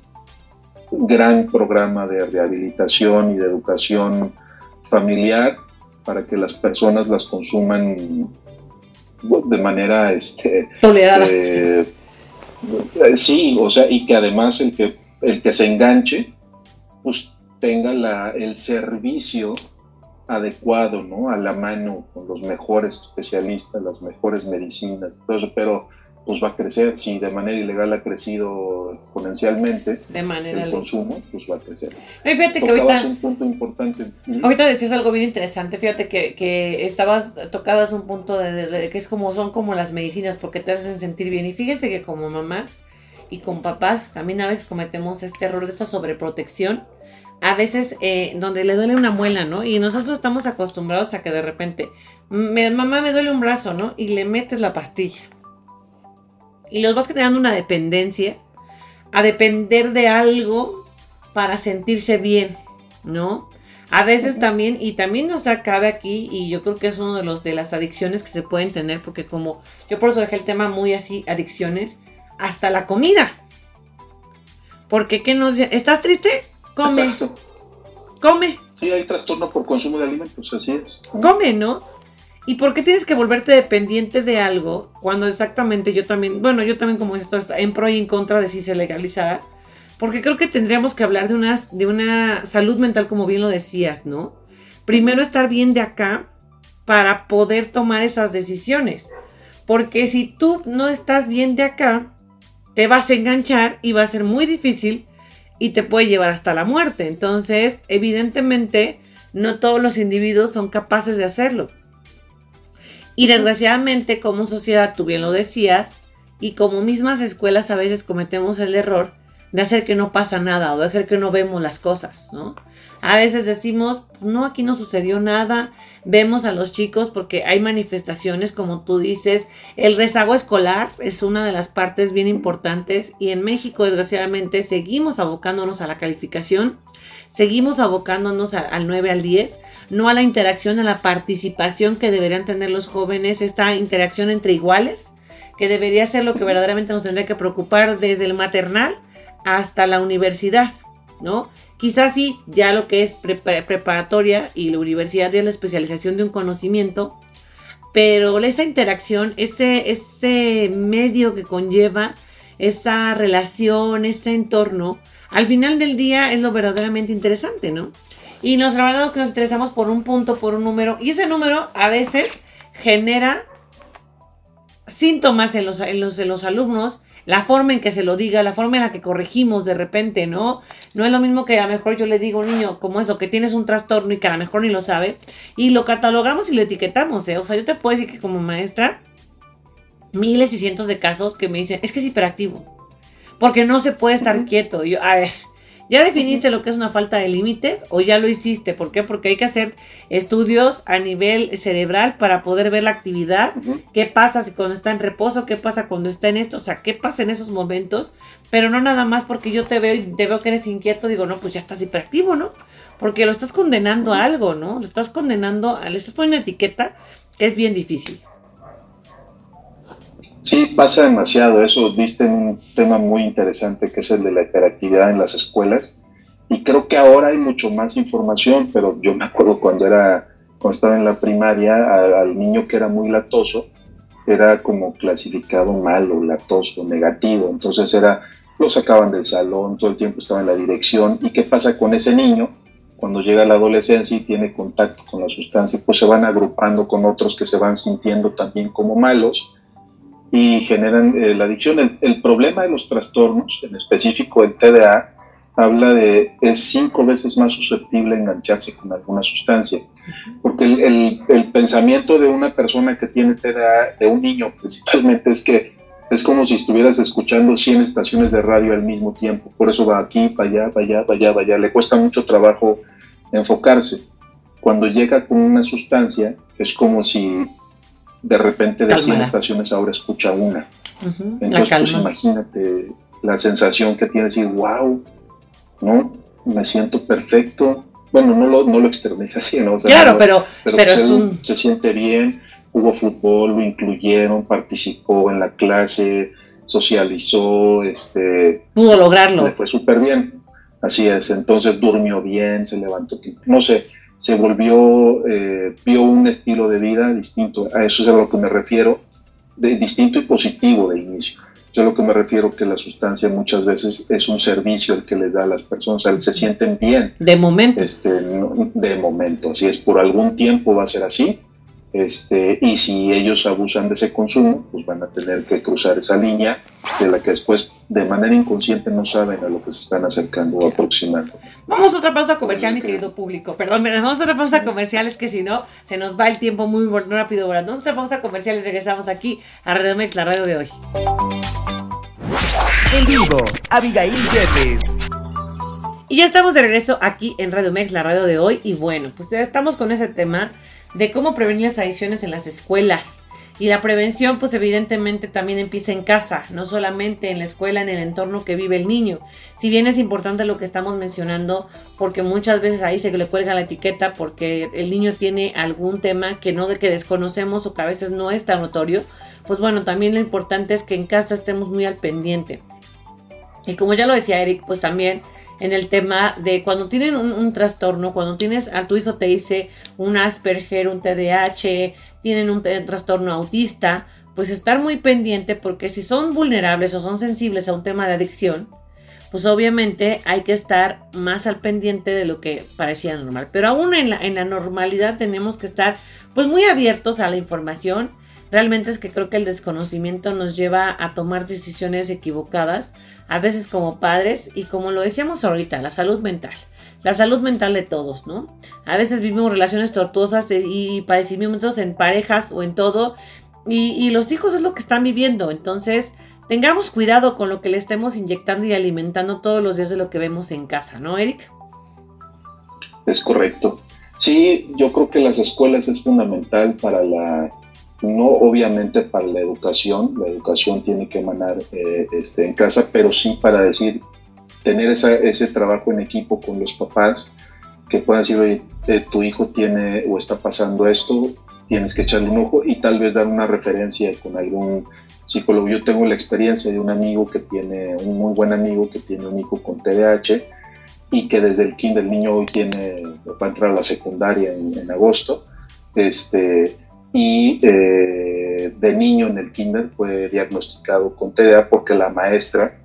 gran programa de rehabilitación y de educación familiar para que las personas las consuman de manera este, tolerada. Eh, sí, o sea, y que además el que, el que se enganche, pues tenga la, el servicio adecuado, ¿no? A la mano, con los mejores especialistas, las mejores medicinas, todo eso, pero pues va a crecer. Si de manera ilegal ha crecido exponencialmente de manera el consumo, pues va a crecer. fíjate que ahorita, un punto importante. Ahorita decías algo bien interesante. Fíjate que, que estabas, tocabas un punto de, que es como son como las medicinas porque te hacen sentir bien. Y fíjense que como mamás y con papás también a veces cometemos este error de esa sobreprotección. A veces eh, donde le duele una muela, ¿no? Y nosotros estamos acostumbrados a que de repente, mamá me duele un brazo, ¿no? Y le metes la pastilla y los vas creando una dependencia a depender de algo para sentirse bien, ¿no? A veces también, y también nos cabe aquí, y yo creo que es uno de los de las adicciones que se pueden tener, porque como yo por eso dejé el tema muy así, adicciones, hasta la comida. Porque ¿qué nos ¿Estás triste? Come. Exacto. Come. Sí, hay trastorno por consumo de alimentos, así es. Come, ¿no? ¿Y por qué tienes que volverte dependiente de algo cuando exactamente yo también, bueno, yo también como esto en pro y en contra de si se legalizara? Porque creo que tendríamos que hablar de una, de una salud mental, como bien lo decías, ¿no? Primero estar bien de acá para poder tomar esas decisiones. Porque si tú no estás bien de acá, te vas a enganchar y va a ser muy difícil y te puede llevar hasta la muerte. Entonces, evidentemente, no todos los individuos son capaces de hacerlo. Y desgraciadamente como sociedad, tú bien lo decías, y como mismas escuelas a veces cometemos el error de hacer que no pasa nada o de hacer que no vemos las cosas, ¿no? A veces decimos, no, aquí no sucedió nada, vemos a los chicos porque hay manifestaciones, como tú dices, el rezago escolar es una de las partes bien importantes y en México desgraciadamente seguimos abocándonos a la calificación seguimos abocándonos al 9 al 10, no a la interacción, a la participación que deberían tener los jóvenes, esta interacción entre iguales, que debería ser lo que verdaderamente nos tendría que preocupar desde el maternal hasta la universidad, ¿no? Quizás sí, ya lo que es preparatoria y la universidad es la especialización de un conocimiento, pero esa interacción, ese, ese medio que conlleva, esa relación, ese entorno, al final del día es lo verdaderamente interesante, ¿no? Y nos grabamos que nos interesamos por un punto, por un número, y ese número a veces genera síntomas en los, en los, los alumnos, la forma en que se lo diga, la forma en la que corregimos de repente, ¿no? No es lo mismo que a lo mejor yo le digo a un niño como eso, que tienes un trastorno y que a lo mejor ni lo sabe, y lo catalogamos y lo etiquetamos, ¿eh? O sea, yo te puedo decir que como maestra, miles y cientos de casos que me dicen, es que es hiperactivo porque no se puede estar quieto. Yo, a ver, ¿Ya definiste lo que es una falta de límites o ya lo hiciste? ¿Por qué? Porque hay que hacer estudios a nivel cerebral para poder ver la actividad, qué pasa si cuando está en reposo, qué pasa cuando está en esto, o sea, qué pasa en esos momentos, pero no nada más porque yo te veo y te veo que eres inquieto, digo, no, pues ya estás hiperactivo, ¿no? Porque lo estás condenando a algo, ¿no? Lo estás condenando, le estás poniendo una etiqueta que es bien difícil. Sí, pasa demasiado. Eso diste en un tema muy interesante que es el de la hiperactividad en las escuelas. Y creo que ahora hay mucho más información, pero yo me acuerdo cuando era cuando estaba en la primaria, al niño que era muy latoso, era como clasificado malo, latoso, negativo. Entonces era, lo sacaban del salón, todo el tiempo estaba en la dirección. ¿Y qué pasa con ese niño? Cuando llega a la adolescencia y tiene contacto con la sustancia, pues se van agrupando con otros que se van sintiendo también como malos y generan eh, la adicción. El, problema de los trastornos, en específico el TDA, habla de es cinco veces más susceptible a engancharse con alguna sustancia. Porque el, el, pensamiento de una persona que tiene TDA, de un niño principalmente, es que es como si estuvieras escuchando 100 estaciones de radio al mismo tiempo. Por eso va aquí, para allá, para allá, para allá, para allá. Le cuesta mucho trabajo enfocarse. Cuando llega con una sustancia, es como si de repente de 100 estaciones ahora escucha una. Entonces, pues imagínate la sensación que tiene decir, wow, ¿no? Me siento perfecto. Bueno, no lo, no lo externiza así, ¿no? claro, pero, pero, se, siente bien, hubo fútbol, lo incluyeron, participó en la clase, socializó, este... Pudo lograrlo. Le fue súper bien, así es. Entonces durmió bien, se levantó, no sé, se volvió, eh, vio un estilo de vida distinto, a eso es a lo que me refiero, de, distinto y positivo de inicio. Es a lo que me refiero que la sustancia muchas veces es un servicio el que les da a las personas, o se sienten bien. De momento. Este, de momento, si es por algún tiempo va a ser así, este, y si ellos abusan de ese consumo, pues van a tener que cruzar esa línea de la que después de manera inconsciente no saben a lo que se están acercando o aproximando. Vamos a otra pausa comercial, mi querido público. Perdón, vamos a otra pausa comercial, es que si no, se nos va el tiempo muy rápido. Vamos a otra pausa comercial y regresamos aquí a Radio Mex, la radio de hoy. En vivo, Abigail Jeffes. Y ya estamos de regreso aquí en Radio Mex, la radio de hoy. Y bueno, pues ya estamos con ese tema de cómo prevenir las adicciones en las escuelas. Y la prevención, pues evidentemente también empieza en casa, no solamente en la escuela, en el entorno que vive el niño. Si bien es importante lo que estamos mencionando, porque muchas veces ahí se le cuelga la etiqueta porque el niño tiene algún tema que no de que desconocemos o que a veces no es tan notorio, pues bueno, también lo importante es que en casa estemos muy al pendiente. Y como ya lo decía Eric, pues también en el tema de cuando tienen un, trastorno, cuando tienes a tu hijo te dice un Asperger, un TDAH, tienen un, trastorno autista, pues estar muy pendiente porque si son vulnerables o son sensibles a un tema de adicción, pues obviamente hay que estar más al pendiente de lo que parecía normal. Pero aún en la, en la normalidad tenemos que estar pues muy abiertos a la información Realmente es que creo que el desconocimiento nos lleva a tomar decisiones equivocadas, a veces como padres y como lo decíamos ahorita, la salud mental. La salud mental de todos, ¿no? A veces vivimos relaciones tortuosas y padecimientos en parejas o en todo y, los hijos es lo que están viviendo. Entonces, tengamos cuidado con lo que le estemos inyectando y alimentando todos los días de lo que vemos en casa, ¿no, Eric? Es correcto. Sí, yo creo que las escuelas es fundamental para la no obviamente para la educación, la educación tiene que emanar eh, este, en casa, pero sí para decir, tener ese trabajo en equipo con los papás, que puedan decir, oye, eh, tu hijo tiene o está pasando esto, tienes que echarle un ojo y tal vez dar una referencia con algún psicólogo. Yo tengo la experiencia de un amigo que tiene, un muy buen amigo que tiene un hijo con TDAH y que desde el kinder, el niño hoy tiene, va a entrar a la secundaria en, en agosto, este, y eh, de niño en el kinder fue diagnosticado con TDA porque la maestra,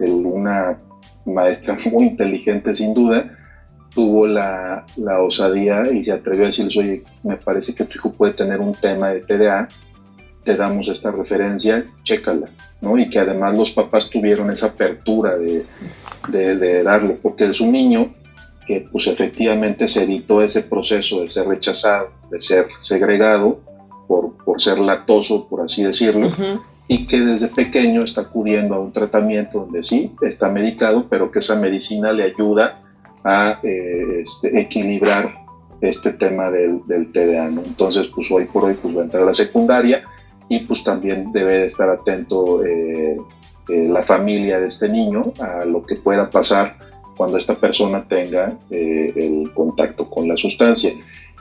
una maestra muy inteligente sin duda, tuvo la, osadía y se atrevió a decirles, oye, me parece que tu hijo puede tener un tema de TDA, te damos esta referencia, chécala, ¿no? Y que además los papás tuvieron esa apertura de, de, de darlo, porque es un niño que pues efectivamente se evitó ese proceso de ser rechazado, de ser segregado por, por ser latoso, por así decirlo, y que desde pequeño está acudiendo a un tratamiento donde sí está medicado, pero que esa medicina le ayuda a eh, este, equilibrar este tema del, del TDA. Entonces, pues hoy por hoy pues, va a entrar a la secundaria y pues también debe estar atento eh, eh, la familia de este niño a lo que pueda pasar cuando esta persona tenga el contacto con la sustancia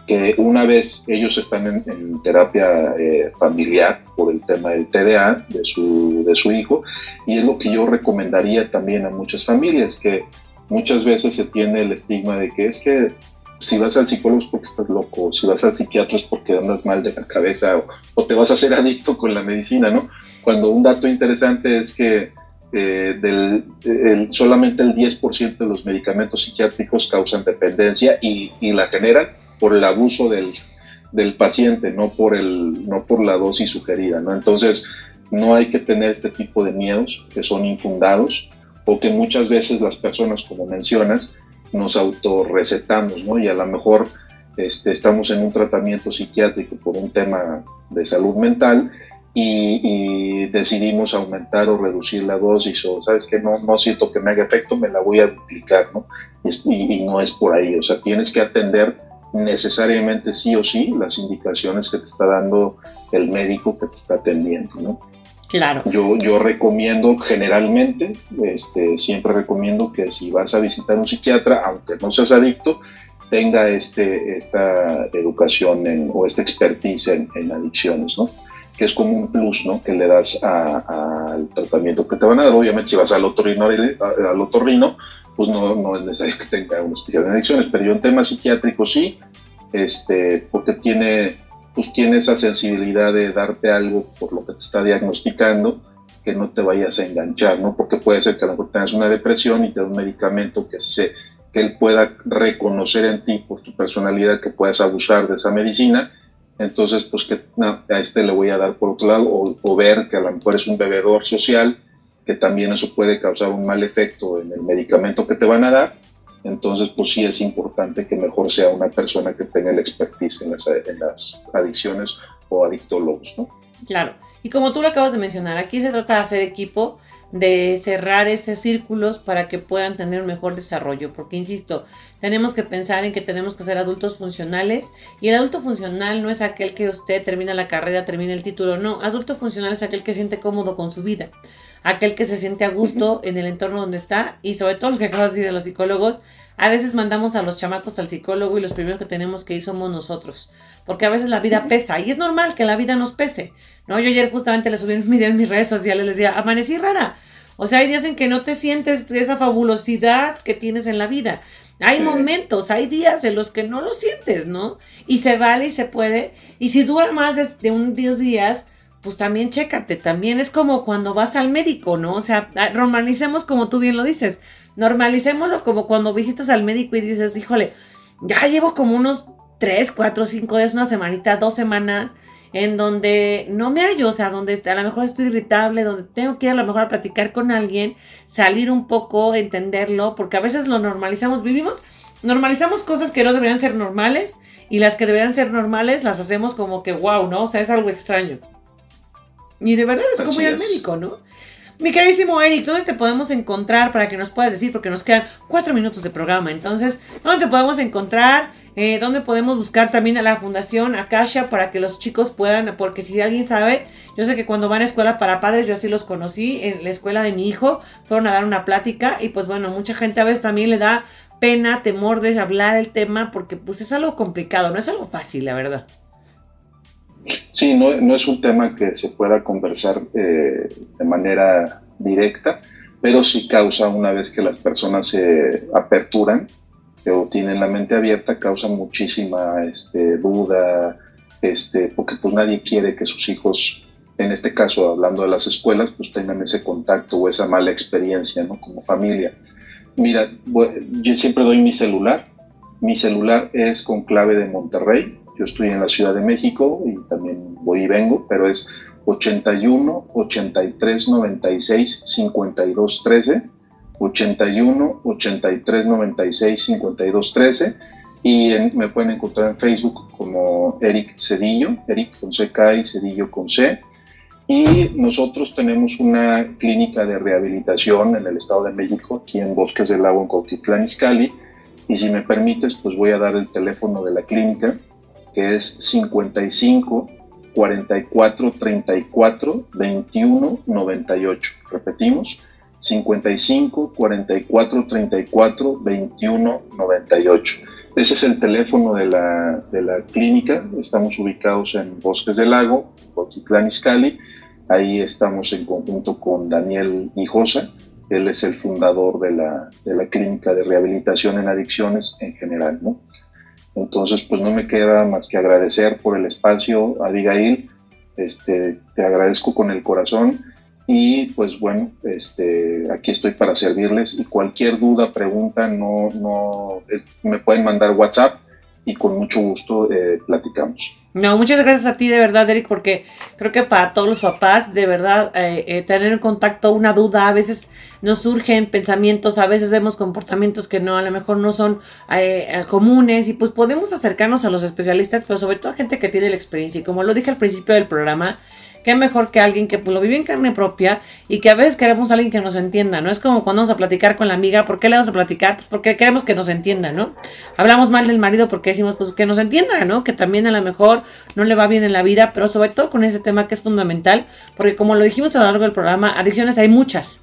que una vez ellos están en, terapia eh, familiar por el tema del TDA de su, de su hijo, y es lo que yo recomendaría también a muchas familias, que muchas veces se tiene el estigma de que es que si vas al psicólogo es porque estás loco, si vas al psiquiatra es porque andas mal de la cabeza o, te vas a hacer adicto con la medicina, ¿no? Cuando un dato interesante es que eh, del, solamente el 10% de los medicamentos psiquiátricos causan dependencia y, la generan por el abuso del, del, paciente, no por, el, no por la dosis sugerida, ¿no? Entonces, no hay que tener este tipo de miedos que son infundados o que muchas veces las personas, como mencionas, nos autorrecetamos, ¿no? Y a lo mejor este, estamos en un tratamiento psiquiátrico por un tema de salud mental y, decidimos aumentar o reducir la dosis o sabes que no, no siento que me haga efecto, me la voy a duplicar, ¿no? Y, y, no es por ahí, o sea, tienes que atender necesariamente sí o sí las indicaciones que te está dando el médico que te está atendiendo, ¿no? Claro. Yo, yo recomiendo generalmente, este, siempre recomiendo que si vas a visitar un psiquiatra, aunque no seas adicto, tenga este, esta educación o esta expertise en, adicciones, ¿no? Que es como un plus, ¿no? Que le das al tratamiento que te van a dar. Obviamente, si vas al otorrino, al otorrino pues no, no es necesario que tenga una especial en adicciones, pero yo en temas psiquiátricos sí, este, porque tiene, pues tiene esa sensibilidad de darte algo por lo que te está diagnosticando, que no te vayas a enganchar, ¿no? Porque puede ser que a lo mejor tengas una depresión y te da un medicamento que, se, que él pueda reconocer en ti por tu personalidad que puedas abusar de esa medicina, entonces pues que a este le voy a dar por otro lado, o, o ver que a lo mejor es un bebedor social, que también eso puede causar un mal efecto en el medicamento que te van a dar. Entonces, pues sí es importante que mejor sea una persona que tenga el expertise en las, en las adicciones o adictólogos, ¿no? Claro. Y como tú lo acabas de mencionar, aquí se trata de hacer equipo, de cerrar esos círculos para que puedan tener un mejor desarrollo. Porque, insisto, tenemos que pensar en que tenemos que ser adultos funcionales. Y el adulto funcional no es aquel que usted termina la carrera, termina el título. No, adulto funcional es aquel que siente cómodo con su vida aquel que se siente a gusto en el entorno donde está y sobre todo lo que acabas de decir de los psicólogos, a veces mandamos a los chamacos al psicólogo y los primeros que tenemos que ir somos nosotros, porque a veces la vida pesa y es normal que la vida nos pese, ¿no? Yo ayer justamente le subí un video en mis redes sociales, les decía, amanecí rara, o sea, hay días en que no te sientes esa fabulosidad que tienes en la vida. Hay momentos, hay días en los que no lo sientes, ¿no? Y se vale y se puede. Y si dura más de, de un días, pues también chécate, también es como cuando vas al médico, ¿no? O sea, ah, normalicemos como tú bien lo dices, normalicémoslo como cuando visitas al médico y dices, híjole, ya llevo como unos 3, 4, 5 días, una semanita, dos semanas, en donde no me hallo, o sea, donde a lo mejor estoy irritable, donde tengo que ir a lo mejor a platicar con alguien, salir un poco, entenderlo, porque a veces lo normalizamos, vivimos, normalizamos cosas que no deberían ser normales y las que deberían ser normales las hacemos como que wow, ¿no? O sea, es algo extraño. Y de verdad es como ir al médico, ¿no? Mi queridísimo Eric, ¿dónde te podemos encontrar para que nos puedas decir? Porque nos quedan cuatro minutos de programa. Entonces, ¿dónde te podemos encontrar? Eh, ¿Dónde podemos buscar también a la Fundación Akasha para que los chicos puedan? Porque si alguien sabe, yo sé que cuando van a escuela para padres, yo sí los conocí en la escuela de mi hijo, fueron a dar una plática y pues bueno, mucha gente a veces también le da pena, temor de hablar el tema porque pues es algo complicado, no es algo fácil, la verdad. Sí, no, es un tema que se pueda conversar eh, de manera directa, pero sí causa, una vez que las personas se aperturan o tienen la mente abierta, causa muchísima este, duda, este, porque pues nadie quiere que sus hijos, en este caso hablando de las escuelas, pues tengan ese contacto o esa mala experiencia, ¿no? Como familia. Mira, yo siempre doy mi celular. Mi celular es con clave de Monterrey, yo estoy en la Ciudad de México y también voy y vengo, pero es 81 83 96 52 13, 81 83 96 52 13 y me pueden encontrar en Facebook como Eric Cedillo, Eric con CK y Cedillo con C. Y nosotros tenemos una clínica de rehabilitación en el Estado de México, aquí en Bosques del Lago, en Cuautitlán, Izcalli. Y si me permites, pues voy a dar el teléfono de la clínica, que es 55 44 34 21 98. Repetimos, 55 44 34 21 98. Ese es el teléfono de la, de la clínica. Estamos ubicados en Bosques del Lago, Boquitlán Izcalli. Ahí estamos en conjunto con Daniel Hijosa. Él es el fundador de la, de la clínica de rehabilitación en adicciones en general. ¿no? Entonces, pues no me queda más que agradecer por el espacio, Abigail. Este, te agradezco con el corazón y pues bueno, este, aquí estoy para servirles y cualquier duda, pregunta, no, no, eh, me pueden mandar WhatsApp y con mucho gusto eh, platicamos. No, muchas gracias a ti de verdad, Eric, porque creo que para todos los papás, de verdad, eh, tener en contacto una duda, a veces nos surgen pensamientos, a veces vemos comportamientos que no, a lo mejor no son comunes y pues podemos acercarnos a los especialistas, pero sobre todo a gente que tiene la experiencia. Y como lo dije al principio del programa, qué mejor que alguien que pues, lo vive en carne propia y que a veces queremos a alguien que nos entienda, ¿no? Es como cuando vamos a platicar con la amiga, ¿por qué le vamos a platicar? Pues porque queremos que nos entienda, ¿no? Hablamos mal del marido porque decimos, pues que nos entienda, ¿no? Que también a lo mejor no le va bien en la vida, pero sobre todo con ese tema que es fundamental, porque como lo dijimos a lo largo del programa, adicciones hay muchas.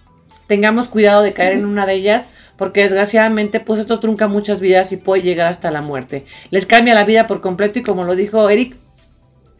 Tengamos cuidado de caer en una de ellas porque desgraciadamente pues esto trunca muchas vidas y puede llegar hasta la muerte. Les cambia la vida por completo y como lo dijo Eric,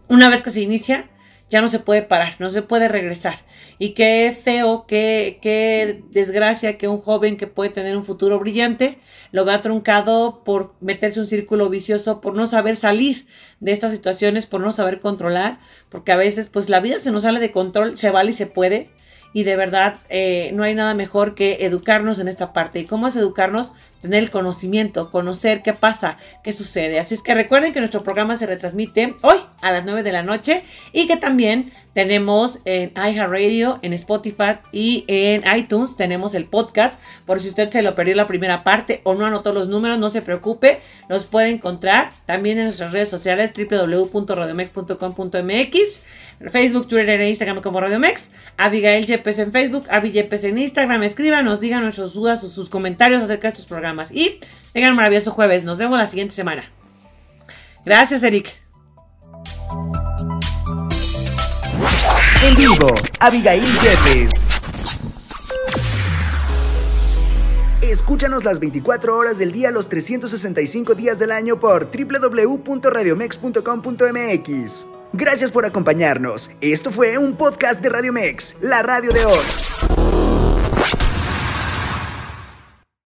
una vez que se inicia, ya no se puede parar, no se puede regresar. Y qué feo, qué, qué desgracia que un joven que puede tener un futuro brillante lo vea truncado por meterse un círculo vicioso, por no saber salir de estas situaciones, por no saber controlar, porque a veces pues la vida se nos sale de control, se vale y se puede, y de verdad eh, no hay nada mejor que educarnos en esta parte. ¿Y cómo es educarnos? Tener el conocimiento, conocer qué pasa, qué sucede. Así es que recuerden que nuestro programa se retransmite hoy a las 9 de la noche y que también tenemos en iHeartRadio, en Spotify y en iTunes tenemos el podcast. Por si usted se lo perdió la primera parte o no anotó los números, no se preocupe, los puede encontrar también en nuestras redes sociales www.radiomex.com.mx. Facebook, Twitter e Instagram como Radio Mex. Abigail Yepes en Facebook, Avi Yepes en Instagram. Escríbanos, digan nuestras dudas o sus comentarios acerca de estos programas. Y tengan un maravilloso jueves. Nos vemos la siguiente semana. Gracias, Eric. En vivo, Abigail Yepes. Escúchanos las 24 horas del día, los 365 días del año por www.radiomex.com.mx. Gracias por acompañarnos. Esto fue un podcast de Radio Mex, la radio de hoy.